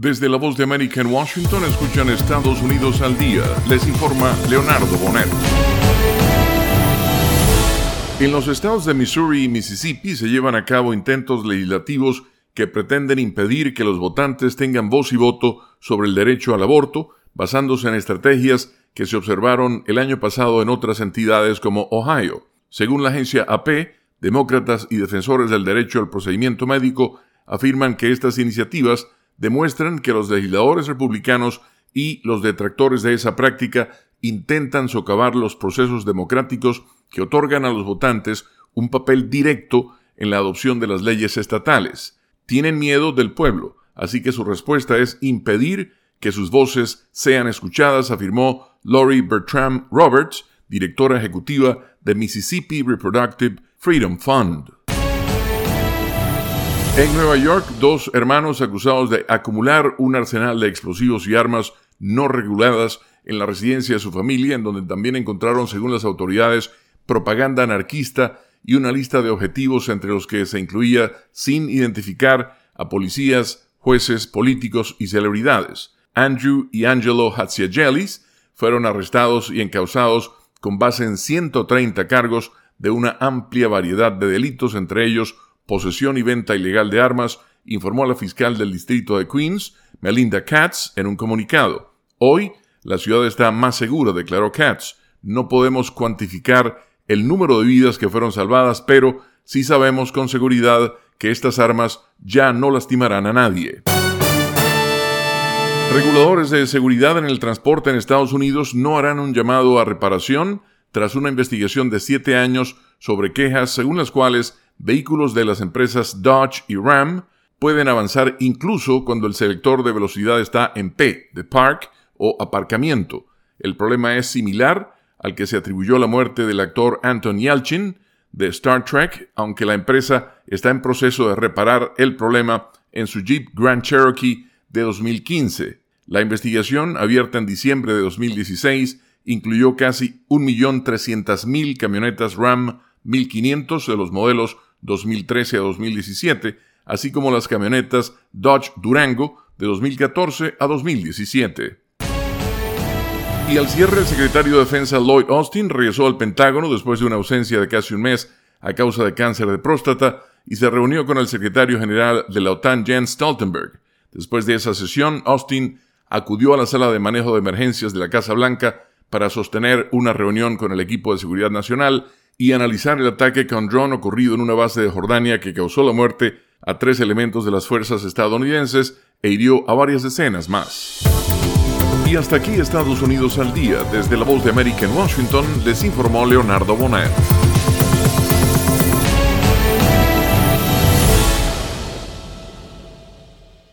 Desde la voz de América en Washington escuchan Estados Unidos al día. Les informa Leonardo Bonet. En los estados de Missouri y Mississippi se llevan a cabo intentos legislativos que pretenden impedir que los votantes tengan voz y voto sobre el derecho al aborto, basándose en estrategias que se observaron el año pasado en otras entidades como Ohio. Según la agencia AP, demócratas y defensores del derecho al procedimiento médico afirman que estas iniciativas demuestran que los legisladores republicanos y los detractores de esa práctica intentan socavar los procesos democráticos que otorgan a los votantes un papel directo en la adopción de las leyes estatales. Tienen miedo del pueblo, así que su respuesta es impedir que sus voces sean escuchadas, afirmó Lori Bertram Roberts, directora ejecutiva de Mississippi Reproductive Freedom Fund. En Nueva York, dos hermanos acusados de acumular un arsenal de explosivos y armas no reguladas en la residencia de su familia, en donde también encontraron, según las autoridades, propaganda anarquista y una lista de objetivos entre los que se incluía, sin identificar, a policías, jueces, políticos y celebridades. Andrew y Angelo Hatziagelis fueron arrestados y encausados con base en 130 cargos de una amplia variedad de delitos, entre ellos posesión y venta ilegal de armas, informó la fiscal del distrito de Queens, Melinda Katz, en un comunicado. Hoy, la ciudad está más segura, declaró Katz. No podemos cuantificar el número de vidas que fueron salvadas, pero sí sabemos con seguridad que estas armas ya no lastimarán a nadie. Reguladores de seguridad en el transporte en Estados Unidos no harán un llamado a reparación tras una investigación de siete años sobre quejas según las cuales vehículos de las empresas Dodge y Ram pueden avanzar incluso cuando el selector de velocidad está en P, de park o aparcamiento. El problema es similar al que se atribuyó la muerte del actor Anton Yelchin de Star Trek, aunque la empresa está en proceso de reparar el problema en su Jeep Grand Cherokee de 2015. La investigación, abierta en diciembre de 2016, incluyó casi 1.300.000 camionetas Ram 1500 de los modelos 2013 a 2017, así como las camionetas Dodge Durango de 2014 a 2017. Y al cierre, el secretario de Defensa Lloyd Austin regresó al Pentágono después de una ausencia de casi un mes a causa de cáncer de próstata y se reunió con el secretario general de la OTAN Jens Stoltenberg. Después de esa sesión, Austin acudió a la sala de manejo de emergencias de la Casa Blanca para sostener una reunión con el equipo de seguridad nacional y analizar el ataque con drone ocurrido en una base de Jordania que causó la muerte a tres elementos de las fuerzas estadounidenses e hirió a varias decenas más. Y hasta aquí Estados Unidos al día. Desde la voz de América en Washington les informó Leonardo Bonet.